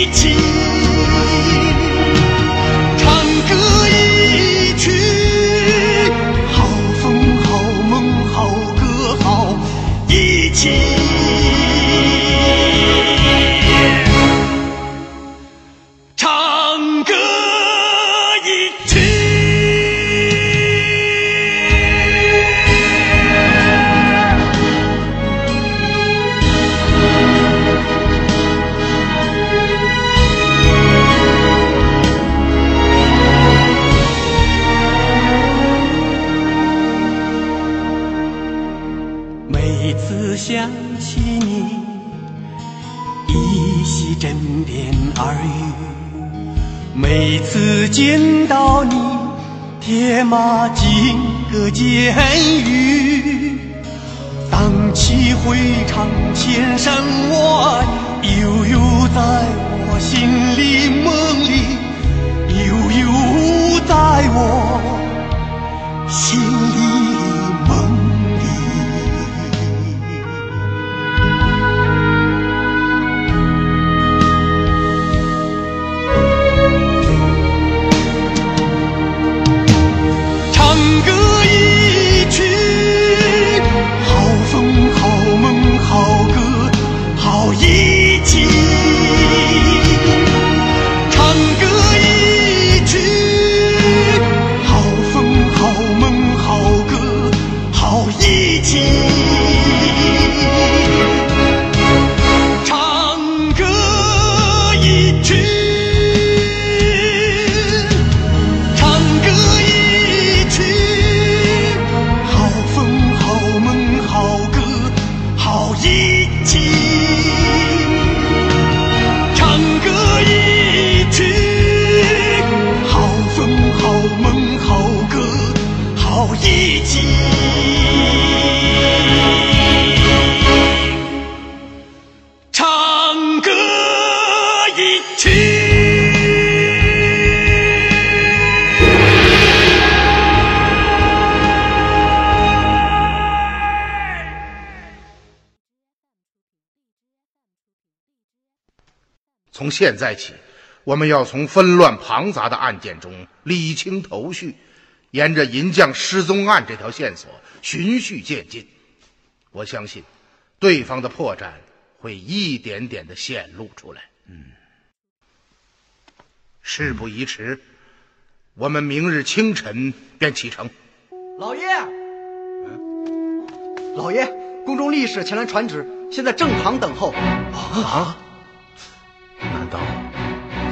一现在起，我们要从纷乱庞杂的案件中理清头绪，沿着银匠失踪案这条线索循序渐进。我相信，对方的破绽会一点点的显露出来。嗯，事不宜迟，我们明日清晨便启程。老爷，老爷，宫中力士前来传旨，现在正堂等候。啊？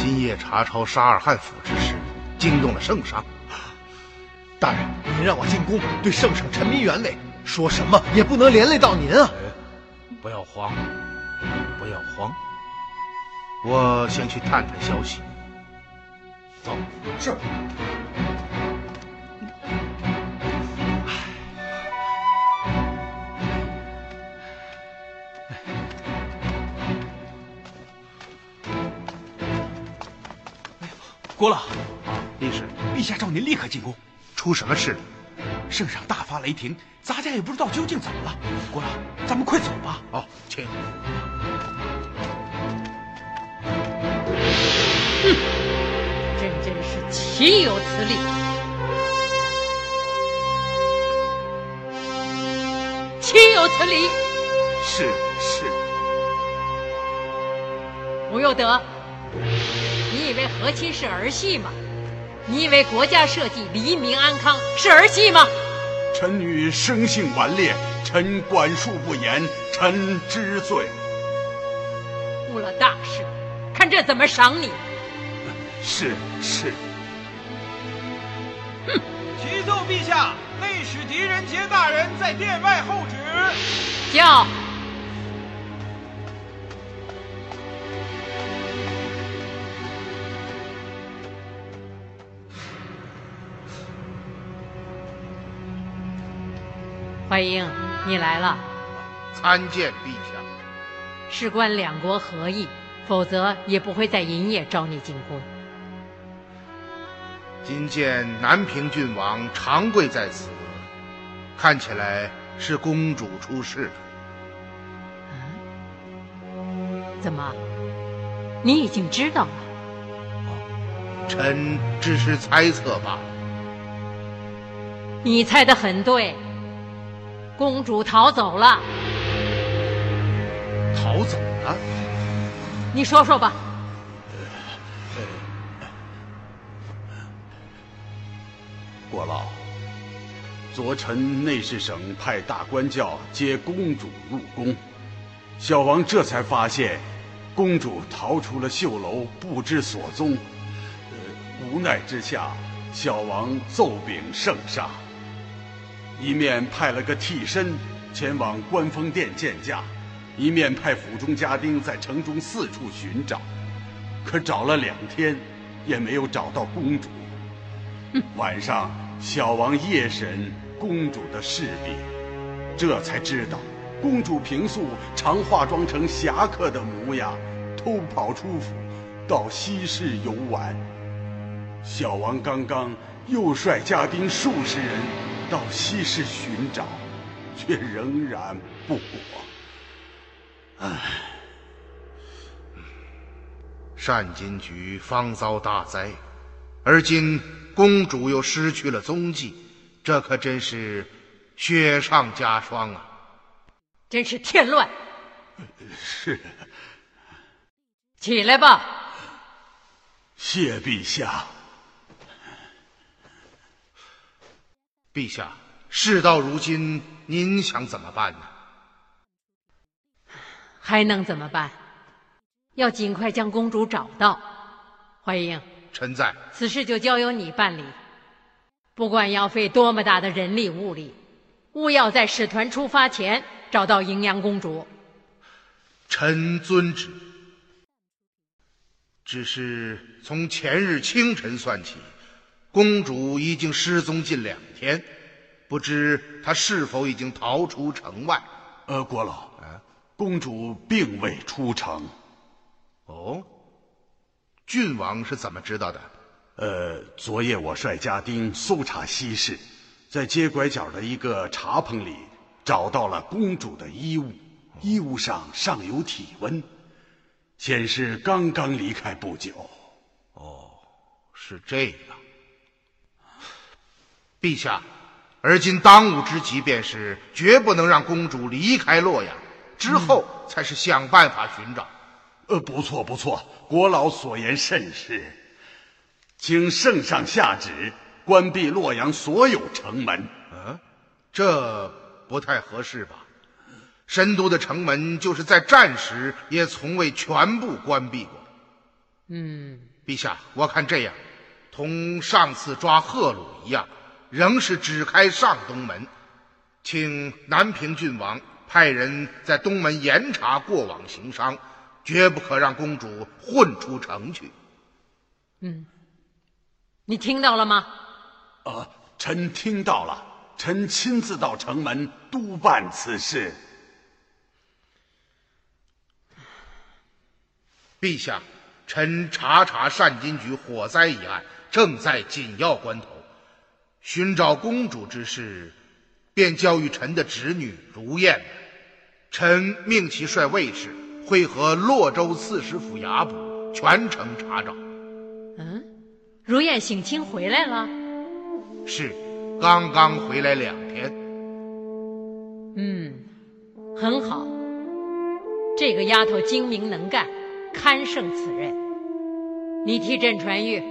今夜查抄沙尔汉府之事惊动了圣上？大人，您让我进宫对圣上沉迷原委，说什么也不能连累到您啊！不要慌，不要慌，我先去探探消息。走。是。郭老，力士，陛下召您立刻进宫。出什么事了？圣上大发雷霆，咱家也不知道究竟怎么了。国老，咱们快走吧。哦，请。哼，真真是岂有此理！岂有此理！是是。吴有德，你以为和亲是儿戏吗？你以为国家社稷、黎民安康是儿戏吗？臣女生性顽劣，臣管束不严，臣知罪。误了大事，看这怎么赏你！是是。哼！启奏陛下，内史狄仁杰大人在殿外候旨。叫。怀英，你来了。参见陛下。事关两国和议，否则也不会在银夜召你进宫。今见南平郡王长跪在此，看起来是公主出事了。嗯？怎么？你已经知道了？臣只是猜测罢了。你猜的很对。公主逃走了，逃走了。你说说吧。国老，昨晨内侍省派大官教接公主入宫，小王这才发现，公主逃出了绣楼，不知所踪。无奈之下，小王奏禀圣上。一面派了个替身前往观风殿见驾，一面派府中家丁在城中四处寻找，可找了两天，也没有找到公主。晚上，小王夜审公主的侍婢，这才知道，公主平素常化妆成侠客的模样，偷跑出府，到西市游玩。小王刚刚又率家丁数十人。到西市寻找，却仍然不果。唉，单金菊方遭大灾，而今公主又失去了踪迹，这可真是雪上加霜啊！真是添乱。是。起来吧。谢陛下。陛下，事到如今，您想怎么办呢？还能怎么办？要尽快将公主找到。怀英，臣在。此事就交由你办理，不管要费多么大的人力物力，务要在使团出发前找到迎阳公主。臣遵旨。只是从前日清晨算起。公主已经失踪近两天，不知她是否已经逃出城外？呃，国老，啊，公主并未出城。哦，郡王是怎么知道的？呃，昨夜我率家丁搜查西市，在街拐角的一个茶棚里找到了公主的衣物，衣物上尚有体温，显示刚刚离开不久。哦，是这样。陛下，而今当务之急便是绝不能让公主离开洛阳，之后才是想办法寻找。呃，不错不错，国老所言甚是，请圣上下旨关闭洛阳所有城门。嗯，这不太合适吧？神都的城门就是在战时也从未全部关闭过。嗯，陛下，我看这样，同上次抓贺鲁一样。仍是只开上东门，请南平郡王派人在东门严查过往行商，绝不可让公主混出城去。嗯，你听到了吗？啊，臣听到了，臣亲自到城门督办此事。陛下，臣查查善金局火灾一案，正在紧要关头。寻找公主之事，便交于臣的侄女如燕。臣命其率卫士会合洛州刺史府衙捕，全城查找。嗯，如燕省亲回来了。是，刚刚回来两天。嗯，很好。这个丫头精明能干，堪胜此任。你替朕传谕，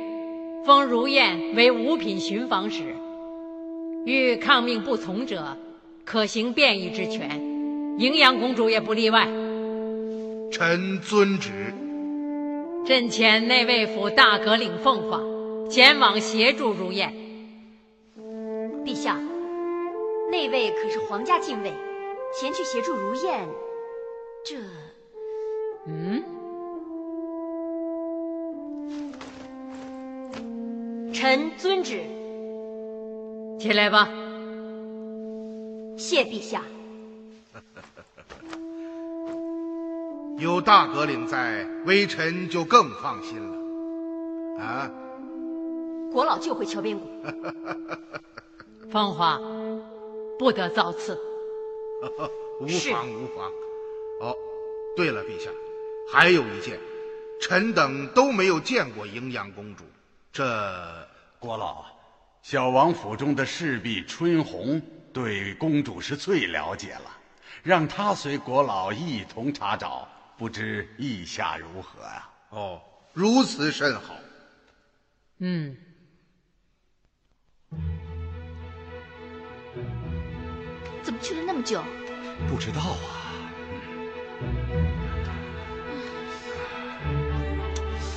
封如燕为五品巡防使。欲抗命不从者，可行变异之权。荥阳公主也不例外。臣遵旨。朕遣内卫府大阁领凤凰前往协助如燕。陛下，内卫可是皇家禁卫，前去协助如燕，这……嗯？臣遵旨。起来吧。谢陛下。有大阁领在，微臣就更放心了。啊！国老就会敲边鼓。芳华，不得造次。无妨无妨。哦，对了，陛下，还有一件，臣等都没有见过营阳公主。这国老。小王府中的侍婢春红对公主是最了解了，让她随国老一同查找，不知意下如何啊？哦，如此甚好。嗯，怎么去了那么久？不知道啊。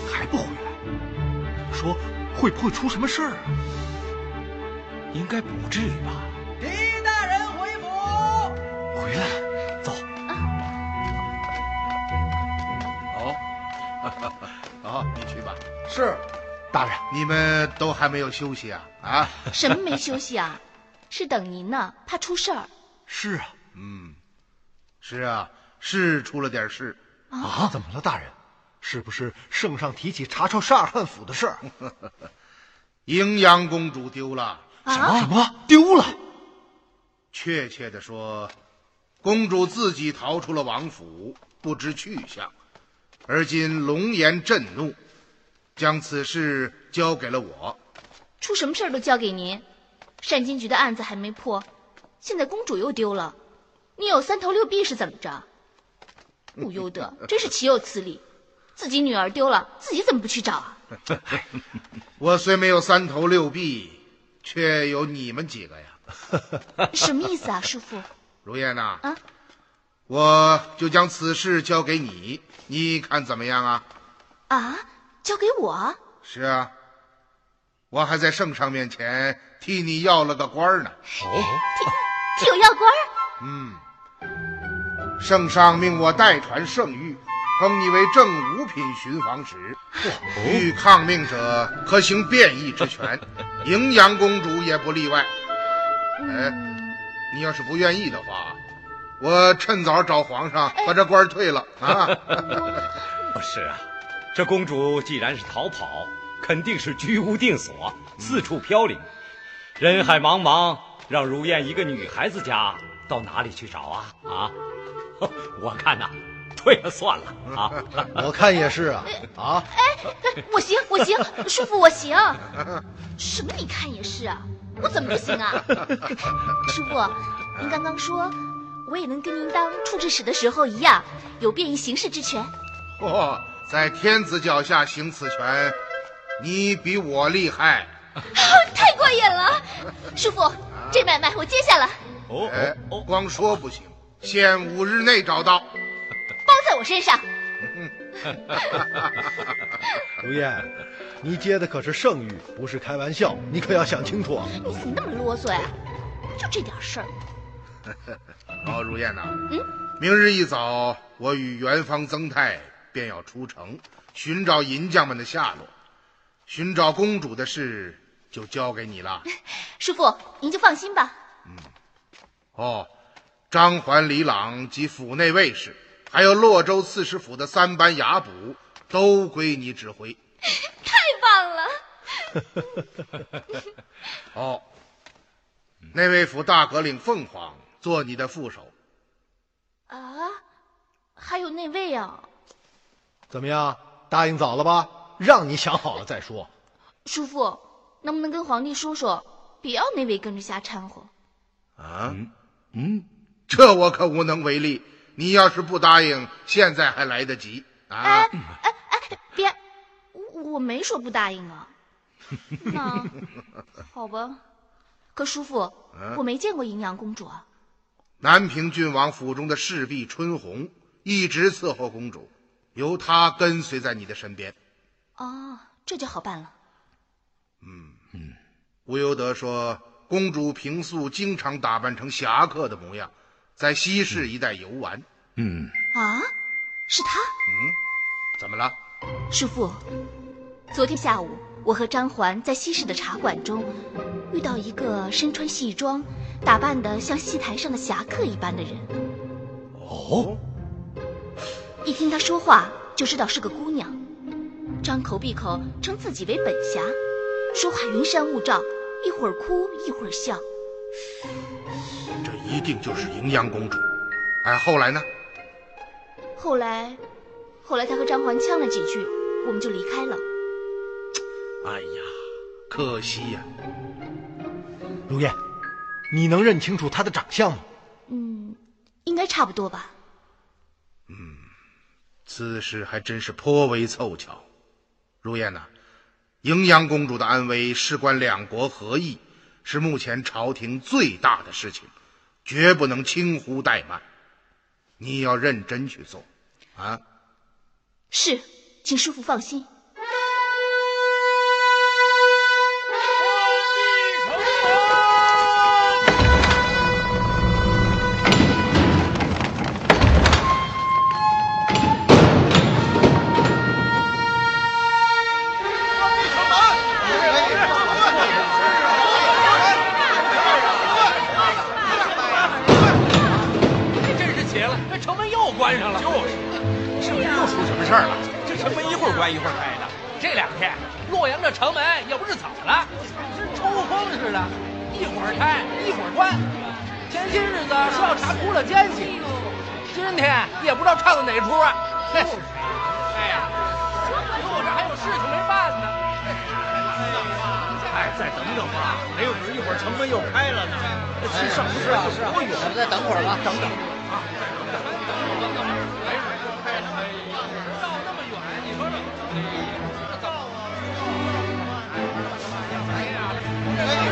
还不回来？说会不会出什么事儿啊？应该不至于吧？狄大人回府，回来了，走。哦，好，你去吧。是，大人，你们都还没有休息啊？啊？什么没休息啊？是等您呢，怕出事儿。是啊，嗯，是啊，是出了点事。啊？怎么了，大人？是不是圣上提起查抄沙尔汉府的事儿？荥阳公主丢了。什么什么丢了？确切的说，公主自己逃出了王府，不知去向。而今龙颜震怒，将此事交给了我。出什么事儿都交给您。善金局的案子还没破，现在公主又丢了，你有三头六臂是怎么着？不由得，真是岂有此理！自己女儿丢了，自己怎么不去找啊？我虽没有三头六臂。却有你们几个呀？什么意思啊，师傅？如燕呐，啊，我就将此事交给你，你看怎么样啊？啊，交给我？是啊，我还在圣上面前替你要了个官呢。哦，替替我要官？嗯，圣上命我代传圣谕。封你为正五品巡防使，欲抗命者可行变异之权，荥阳公主也不例外。哎，你要是不愿意的话，我趁早找皇上把这官退了啊！不是啊，这公主既然是逃跑，肯定是居无定所，四处飘零。人海茫茫，让如燕一个女孩子家到哪里去找啊？啊，我看呐。退了算了啊！我看也是啊啊！哎，我行我行，叔父我行。什么？你看也是啊？我怎么不行啊？叔父，您刚刚说我也能跟您当处置使的时候一样，有便于行事之权。嚯，在天子脚下行此权，你比我厉害。太过瘾了！叔父，这买卖我接下了。哦哦，光说不行，限五日内找到。包在我身上。如燕，你接的可是圣谕，不是开玩笑，你可要想清楚啊！你怎么那么啰嗦呀？就这点事儿。好，如燕呐，嗯，明日一早，我与元芳、曾泰便要出城寻找银匠们的下落，寻找公主的事就交给你了。师父，您就放心吧。嗯。哦，张环、李朗及府内卫士。还有洛州刺史府的三班衙捕，都归你指挥。太棒了！哦，内卫府大阁领凤凰做你的副手。啊，还有那位啊，怎么样？答应早了吧？让你想好了再说。叔父，能不能跟皇帝说说，别要那位跟着瞎掺和？啊，嗯，这我可无能为力。你要是不答应，现在还来得及啊！哎哎哎，别，我我没说不答应啊。那好吧，可叔父，我没见过银阳公主啊。南平郡王府中的侍婢春红一直伺候公主，由她跟随在你的身边。哦，这就好办了。嗯嗯，吴由德说，公主平素经常打扮成侠客的模样，在西市一带游玩。嗯啊，是他。嗯，怎么了？叔父，昨天下午，我和张环在西市的茶馆中遇到一个身穿戏装、打扮的像戏台上的侠客一般的人。哦，一听他说话就知道是个姑娘，张口闭口称自己为本侠，说话云山雾罩，一会儿哭一会儿笑。这一定就是盈阳公主。哎，后来呢？后来，后来他和张环呛了几句，我们就离开了。哎呀，可惜呀！如燕，你能认清楚他的长相吗？嗯，应该差不多吧。嗯，此事还真是颇为凑巧。如燕呐，盈阳公主的安危事关两国合议，是目前朝廷最大的事情，绝不能轻忽怠慢。你要认真去做，啊！是，请师父放心。事儿了？这城门一会儿关一会儿开的。这两天洛阳这城门也不知怎么了，跟抽风似的，一会儿开一会儿关。前些日子说要查哭了奸细，今天也不知道唱的哪出啊。哎呀，我这还有事情没办呢。哎，再等等吧，没有准一会儿城门又开了呢。去上是啊是啊，多远？再等会儿吧，等等啊，再等等。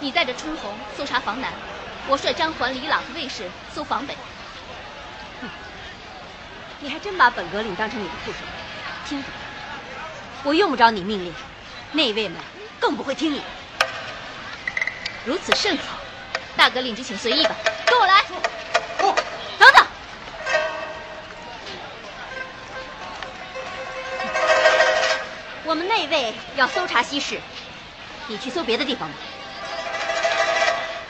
你带着春红搜查房南，我率张环、李朗和卫士搜房北。哼，你还真把本格岭当成你的副手？听着，我用不着你命令，内卫们更不会听你。如此甚好，大格岭就请随意吧。跟我来。等等，我我们内卫要搜查西市，你去搜别的地方吧。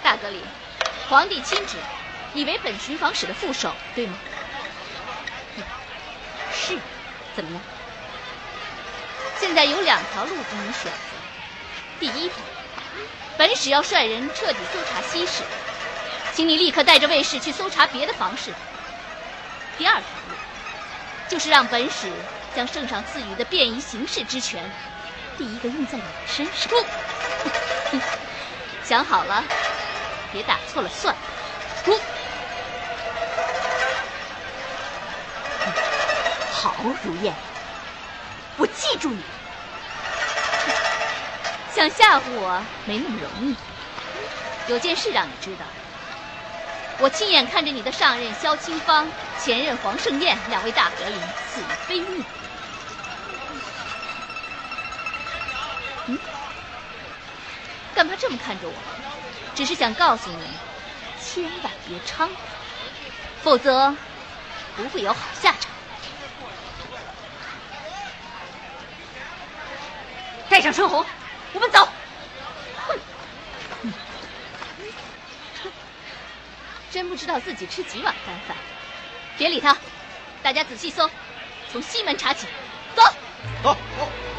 大格林，皇帝亲旨，你为本巡防使的副手，对吗？是，怎么样？现在有两条路供你选择。第一条，本使要率人彻底搜查西市，请你立刻带着卫士去搜查别的房市。第二条路，就是让本使将圣上赐予的便宜行事之权，第一个用在你身上。想好了，别打错了算。好，如燕，我记住你。想吓唬我没那么容易。有件事让你知道，我亲眼看着你的上任萧清芳、前任黄盛燕两位大格林死于非命。干嘛这么看着我？只是想告诉你，千万别猖狂，否则不会有好下场。带上春红，我们走。哼！真不知道自己吃几碗干饭。别理他，大家仔细搜，从西门查起。走，走。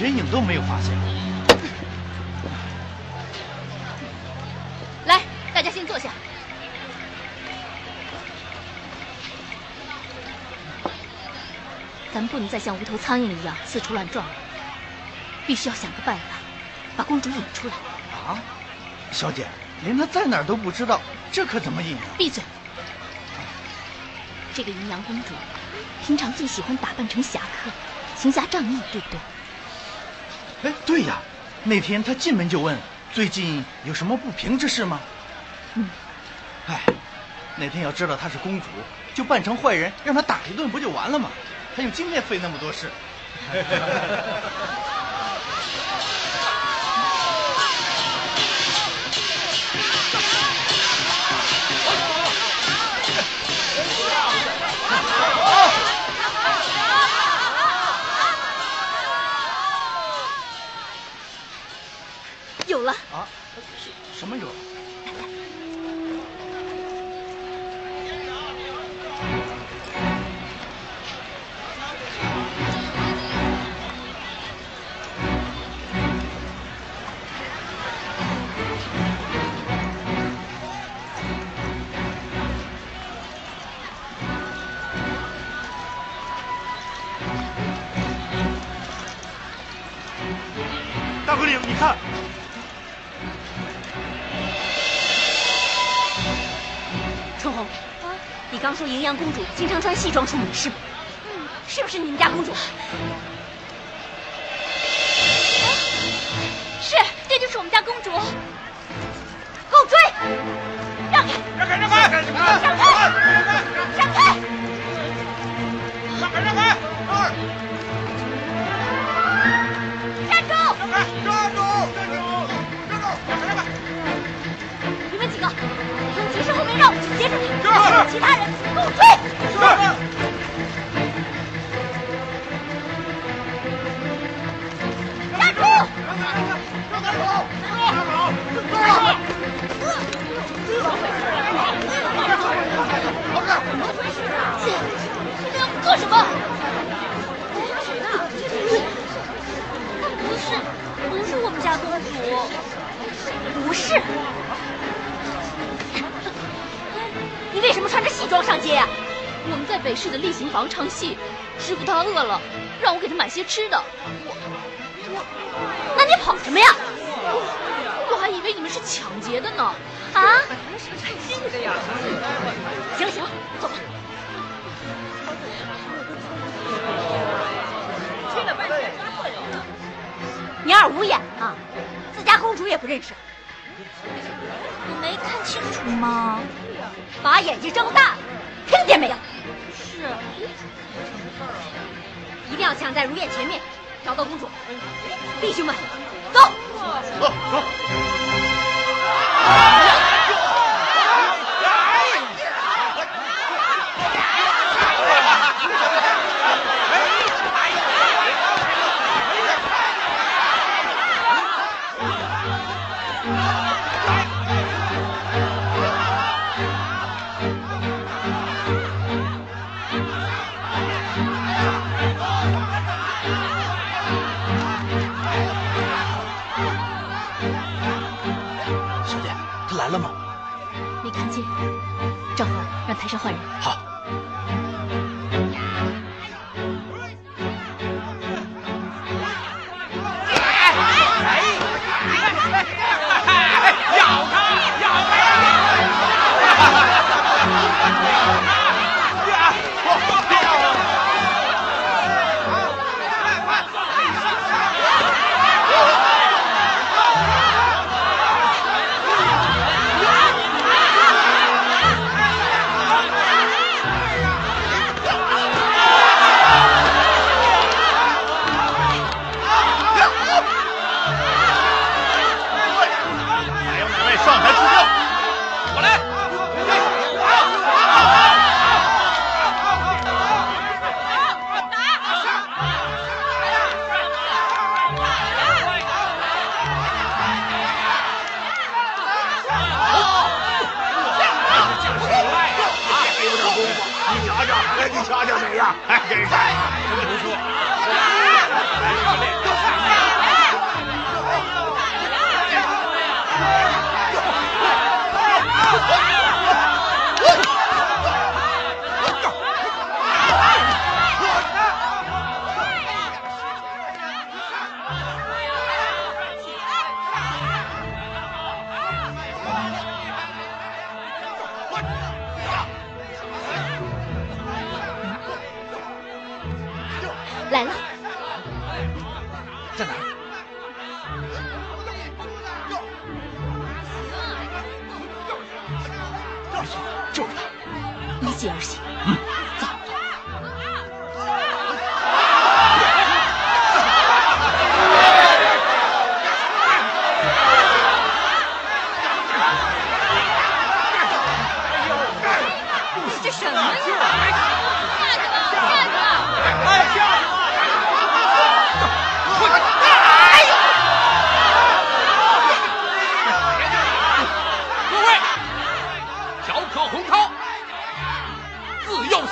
人影都没有发现。来，大家先坐下。咱们不能再像无头苍蝇一样四处乱撞了，必须要想个办法，把公主引出来。啊，小姐，连她在哪儿都不知道，这可怎么引啊？闭嘴！这个云阳公主，平常最喜欢打扮成侠客，行侠仗义，对不对？哎，对呀，那天他进门就问，最近有什么不平之事吗？嗯。哎，那天要知道她是公主，就扮成坏人，让她打一顿不就完了吗？还用今天费那么多事？公主经常穿戏装出门是吗？是不是你们家公主？前面，找到公主。弟兄们，走！走走。台上换人。好。来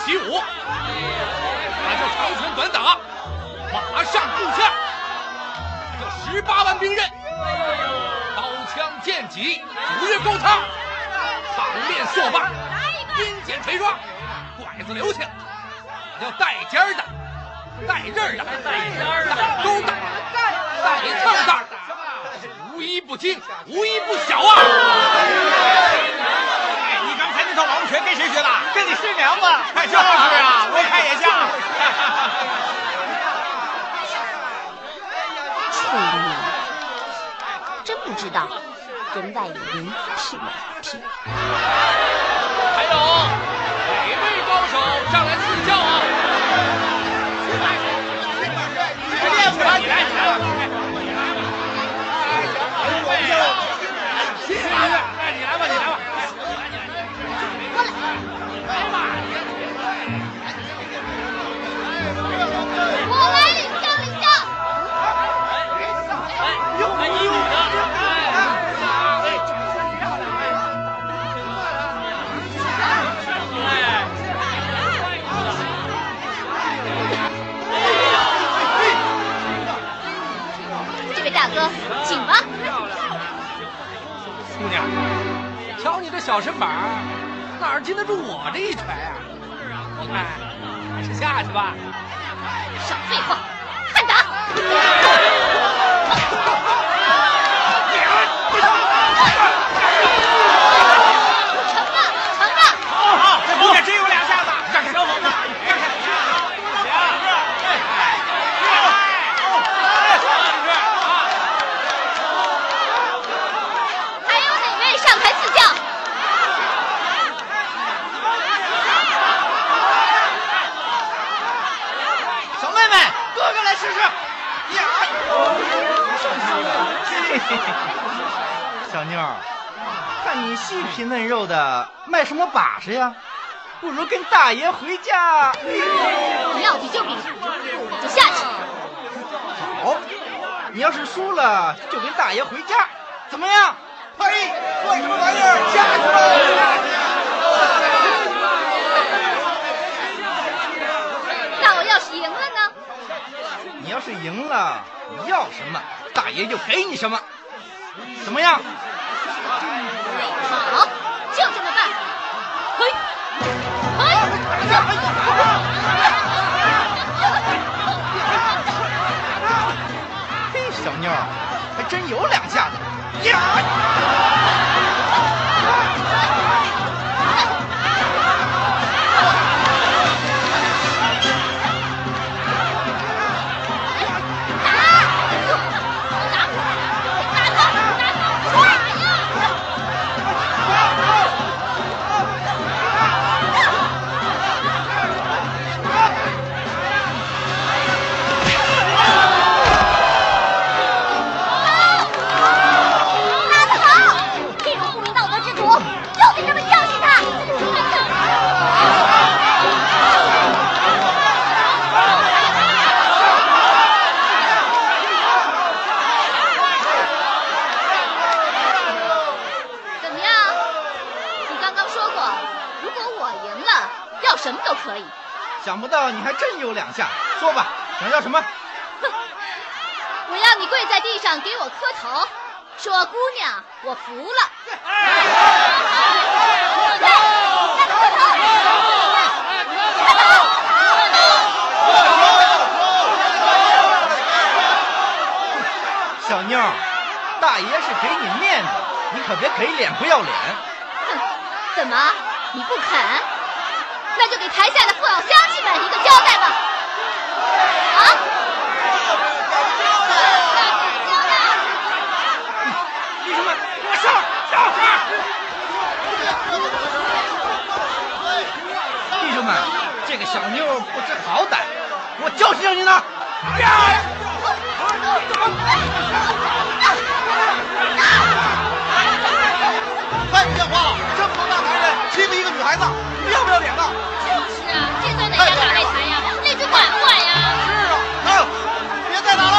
习武，他就长拳短打，马上步下，这十八般兵刃，刀枪剑戟斧钺钩叉，长练硕把，鞭锏锤抓，拐子留情，要带尖儿的，带刃的，带尖儿的，带钩的，带套的。无一不精，无一不小啊！跟谁学的？跟你师娘吧。就是啊，我看也像。蠢物，真不知道人外有人，天外有天。还有哪位高手上小身板儿，哪儿经得住我这一锤啊？哎，还是下去吧。少废话，看打！成了，成了！好好，这姑娘真有两下子，让开小伙子，让开。还有哪位上台赐教？小妹妹，哥哥来试试。呀！小妞儿，看你细皮嫩肉的，卖什么把式呀？不如跟大爷回家。要比就比，我就下去。好，你要是输了，就跟大爷回家，怎么样？嘿，算什么玩意儿？下去吧。那我要是赢了呢？你要是赢了，你要什么，大爷就给你什么，怎么样？好，就这么办。嘿，嘿，嘿，小妞儿，还真有两下子。呀！你还真有两下，说吧，想要什么？我要你跪在地上给我磕头，说姑娘，我服了。小妞，大爷是给你面子，你可别给脸不要脸。哼，怎么你不肯？那就给台下的父老乡亲们一个交代吧。啊！弟兄们，给我上上！弟兄们，这个小妞不知好歹，我教训教训她。太不像话了！这么多大男人欺负一个女孩子，你要不要脸呢？这算哪家打擂台呀？那就管不管呀？是啊，哎，别再打了，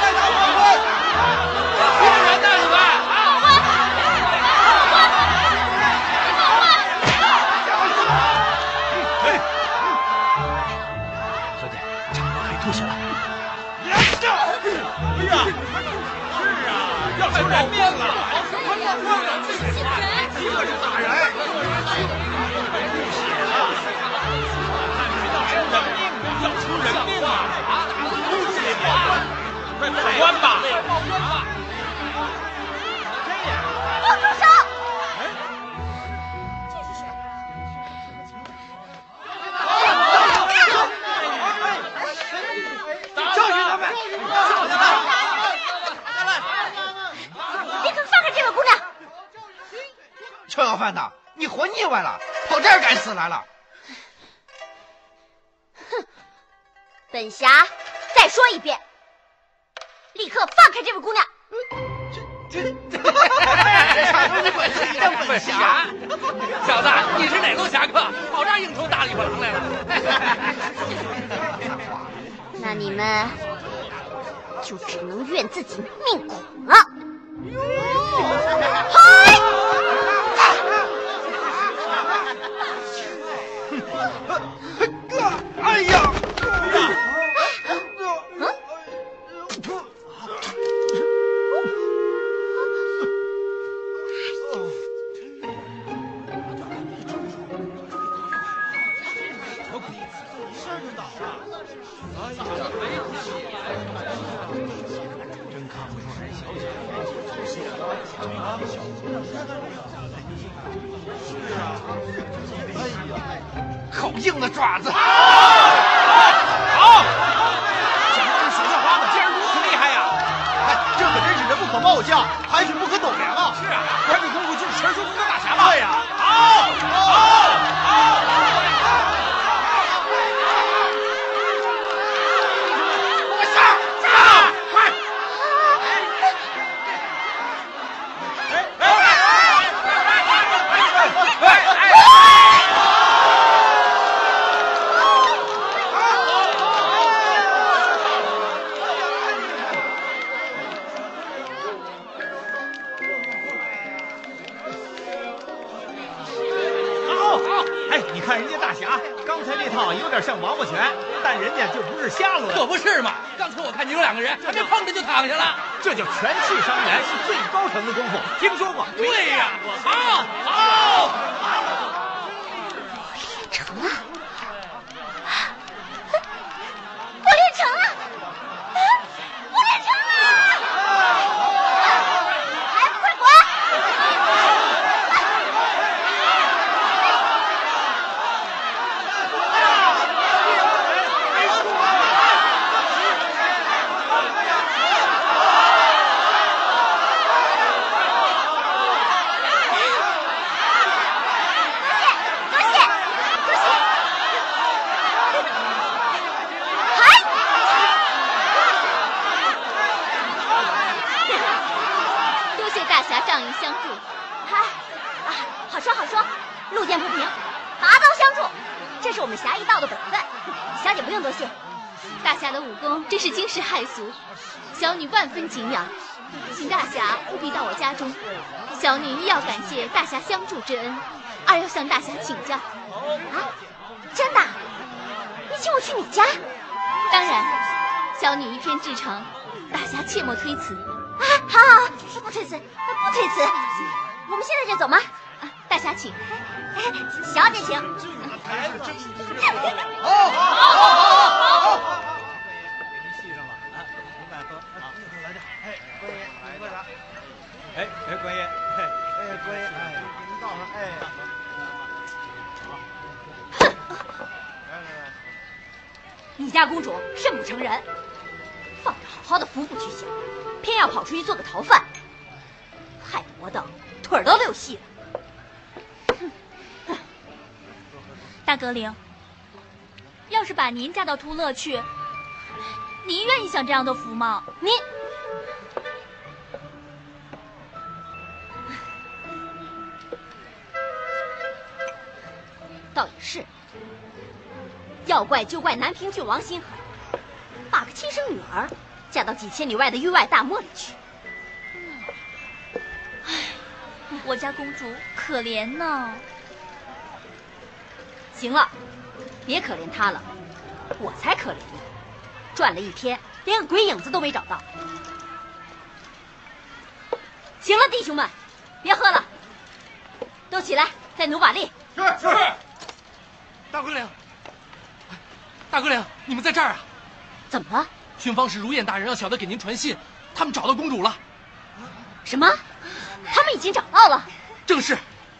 再打我滚！别人呢，你们啊！小姐，差不多可以吐血了。哎呀，是啊，要出人命了！一个是打人，报官吧！报官吧！放住手！这是谁教训他们！立刻放开这位姑娘！臭要饭的，你活腻歪了，跑这儿敢死来了？哼本侠再说一遍，立刻放开这位姑娘！看出你本侠。小子，你是哪路侠客？跑这儿应酬大李虎狼来了？那你们就只能怨自己命苦了。嗨！哎呀！真看不出来，小姐年纪这么小。是啊，哎呀，好硬的爪子！好，想不到小校花们竟然如此厉害呀！哎，这可真是人不可貌相。切莫推辞。啊，好好好，不推辞，不推辞。我们现在就走吗？啊，大侠请，哎小姐请。好，好，好，好，好。哎哎，关爷，哎哎，关爷，哎，您到了，哎。你家公主甚不成人，好好的服部去享，偏要跑出去做个逃犯，害得我等腿儿都溜细了。哼大格陵，要是把您嫁到图勒去，您愿意享这样的福吗？您倒也是，要怪就怪南平郡王心狠，把个亲生女儿嫁到几千里外的域外大漠里去。我家公主可怜呢。行了，别可怜她了，我才可怜呢。转了一天，连个鬼影子都没找到。行了，弟兄们，别喝了，都起来，再努把力。是是。大哥领，大哥领，你们在这儿啊？怎么了？巡方使如燕大人让小的给您传信，他们找到公主了。什么？他们已经找到了？正是，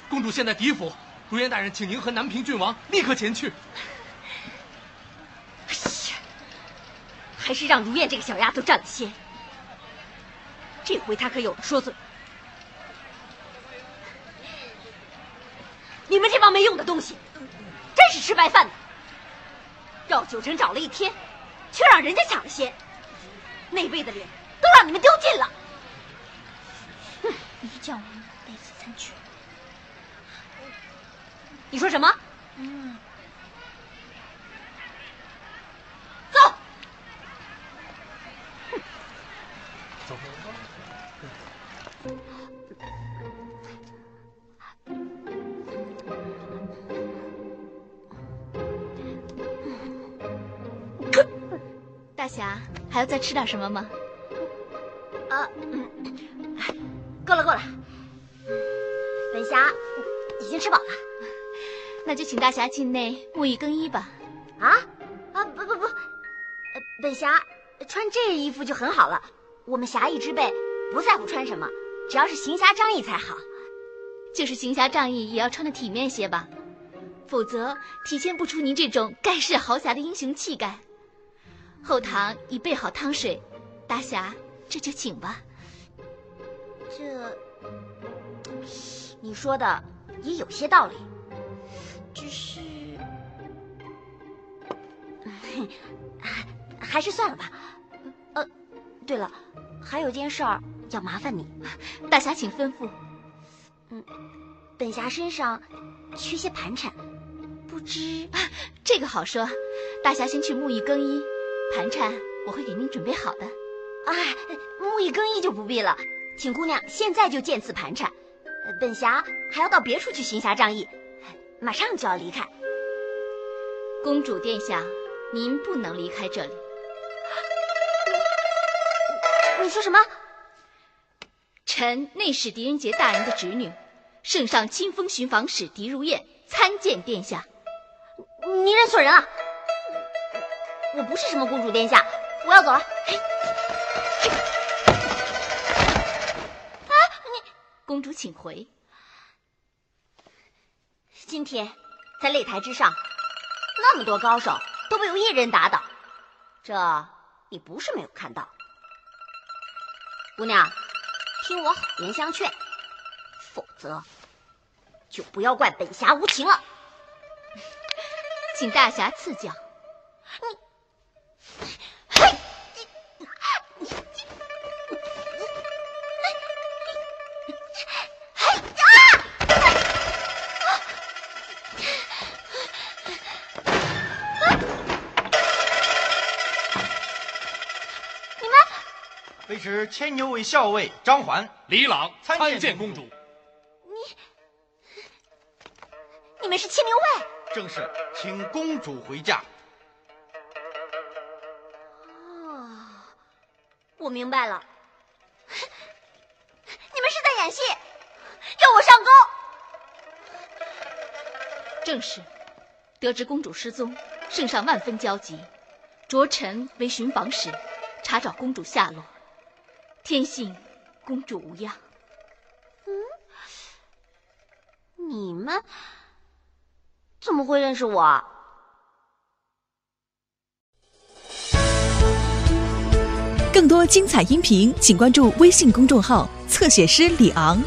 公主现在敌府，如燕大人请您和南平郡王立刻前去。哎呀，还是让如燕这个小丫头占了先。这回她可有了说嘴。你们这帮没用的东西，真是吃白饭的！绕九城找了一天，却让人家抢了先，那辈的脸都让你们丢尽了。哼你叫我们带此参去。你说什么？侠还要再吃点什么吗？啊，嗯，够了够了，本侠已经吃饱了，那就请大侠进内沐浴更衣吧。啊啊不不不，呃本侠穿这衣服就很好了。我们侠义之辈不在乎穿什么，只要是行侠仗义才好。就是行侠仗义，也要穿的体面些吧，否则体现不出您这种盖世豪侠的英雄气概。后堂已备好汤水，大侠这就请吧。这，你说的也有些道理，只是，还是算了吧。呃，对了，还有件事儿要麻烦你，大侠请吩咐。嗯，本侠身上缺些盘缠，不知这个好说。大侠先去沐浴更衣，盘缠我会给您准备好的。哎，沐浴更衣就不必了，请姑娘现在就见此盘缠。本侠还要到别处去行侠仗义，马上就要离开。公主殿下，您不能离开这里。你说什么？臣内侍狄仁杰大人的侄女，圣上亲封巡防使狄如燕参见殿下。你认错人了，我不是什么公主殿下，我要走了。啊，你公主请回。今天在擂台之上，那么多高手都被我一人打倒，这你不是没有看到，姑娘。听我好言相劝，否则就不要怪本侠无情了。请大侠赐教。你，卑职牵牛卫校尉张环、李朗参见公主。你，你们是牵牛卫？正是，请公主回驾。哦，我明白了，你们是在演戏，要我上钩。正是，得知公主失踪，圣上万分焦急，着臣为巡防使，查找公主下落。天信公主无恙。嗯，你们怎么会认识我？更多精彩音频，请关注微信公众号“侧写师李昂”。